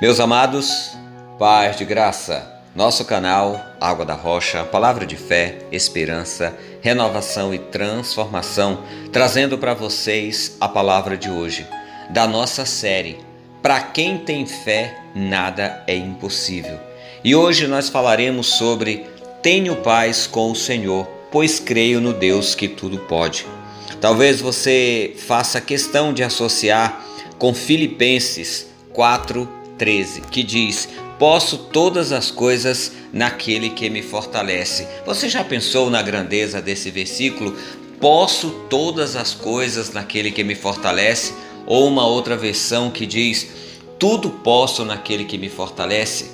Meus amados, paz de graça. Nosso canal Água da Rocha, palavra de fé, esperança, renovação e transformação, trazendo para vocês a palavra de hoje da nossa série Para quem tem fé, nada é impossível. E hoje nós falaremos sobre Tenho paz com o Senhor, pois creio no Deus que tudo pode. Talvez você faça questão de associar com Filipenses 4 13, que diz: Posso todas as coisas naquele que me fortalece. Você já pensou na grandeza desse versículo? Posso todas as coisas naquele que me fortalece? Ou uma outra versão que diz: Tudo posso naquele que me fortalece?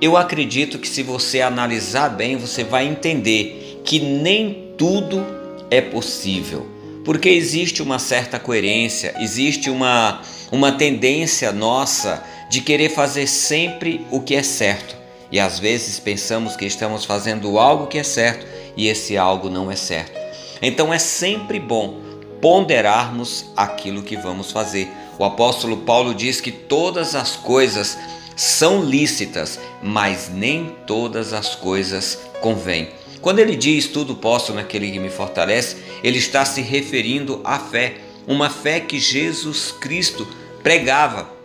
Eu acredito que se você analisar bem, você vai entender que nem tudo é possível, porque existe uma certa coerência, existe uma, uma tendência nossa de querer fazer sempre o que é certo. E às vezes pensamos que estamos fazendo algo que é certo e esse algo não é certo. Então é sempre bom ponderarmos aquilo que vamos fazer. O apóstolo Paulo diz que todas as coisas são lícitas, mas nem todas as coisas convêm. Quando ele diz tudo posso naquele que me fortalece, ele está se referindo à fé, uma fé que Jesus Cristo pregava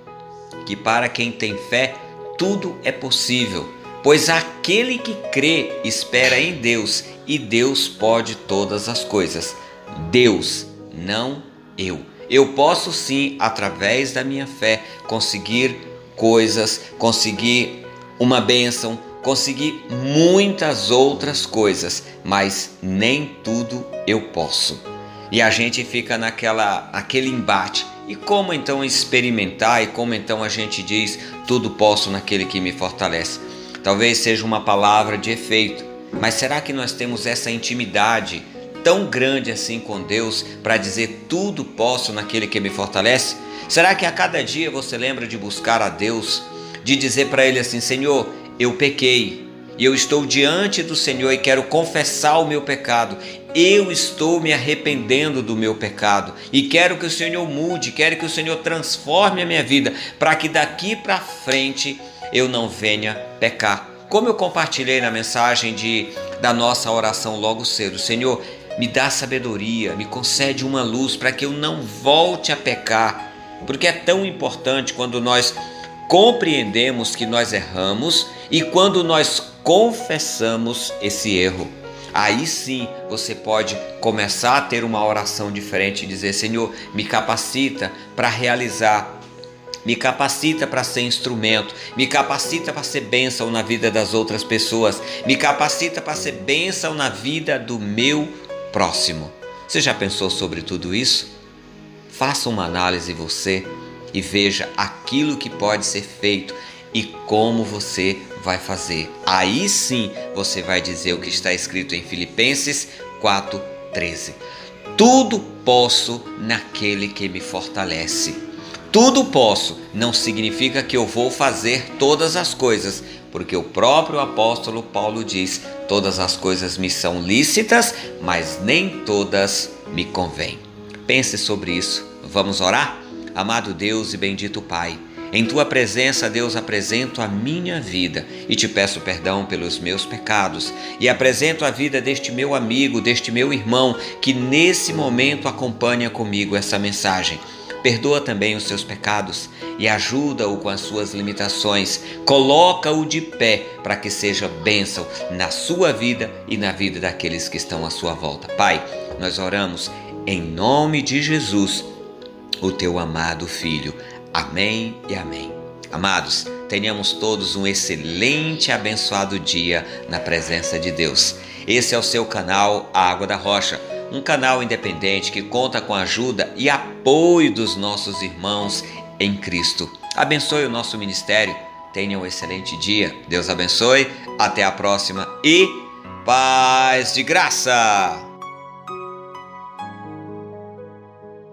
que para quem tem fé tudo é possível, pois aquele que crê espera em Deus e Deus pode todas as coisas. Deus, não eu. Eu posso sim, através da minha fé, conseguir coisas, conseguir uma bênção, conseguir muitas outras coisas, mas nem tudo eu posso. E a gente fica naquela aquele embate. E como então experimentar e como então a gente diz tudo posso naquele que me fortalece? Talvez seja uma palavra de efeito, mas será que nós temos essa intimidade tão grande assim com Deus para dizer tudo posso naquele que me fortalece? Será que a cada dia você lembra de buscar a Deus, de dizer para ele assim: Senhor, eu pequei, e eu estou diante do Senhor e quero confessar o meu pecado. Eu estou me arrependendo do meu pecado e quero que o Senhor mude, quero que o Senhor transforme a minha vida para que daqui para frente eu não venha pecar. Como eu compartilhei na mensagem de da nossa oração logo cedo, Senhor, me dá sabedoria, me concede uma luz para que eu não volte a pecar, porque é tão importante quando nós compreendemos que nós erramos e quando nós confessamos esse erro. Aí sim você pode começar a ter uma oração diferente e dizer: Senhor, me capacita para realizar me capacita para ser instrumento, me capacita para ser bênção na vida das outras pessoas, me capacita para ser bênção na vida do meu próximo. Você já pensou sobre tudo isso? Faça uma análise você e veja aquilo que pode ser feito e como você vai fazer. Aí sim você vai dizer o que está escrito em Filipenses 4:13. Tudo posso naquele que me fortalece. Tudo posso não significa que eu vou fazer todas as coisas, porque o próprio apóstolo Paulo diz: todas as coisas me são lícitas, mas nem todas me convêm. Pense sobre isso. Vamos orar? Amado Deus e bendito Pai, em tua presença, Deus, apresento a minha vida e te peço perdão pelos meus pecados e apresento a vida deste meu amigo, deste meu irmão que nesse momento acompanha comigo essa mensagem. Perdoa também os seus pecados e ajuda-o com as suas limitações. Coloca-o de pé para que seja bênção na sua vida e na vida daqueles que estão à sua volta. Pai, nós oramos em nome de Jesus, o teu amado Filho. Amém e amém. Amados, tenhamos todos um excelente e abençoado dia na presença de Deus. Esse é o seu canal A Água da Rocha, um canal independente que conta com a ajuda e apoio dos nossos irmãos em Cristo. Abençoe o nosso ministério. Tenha um excelente dia. Deus abençoe. Até a próxima e paz de graça.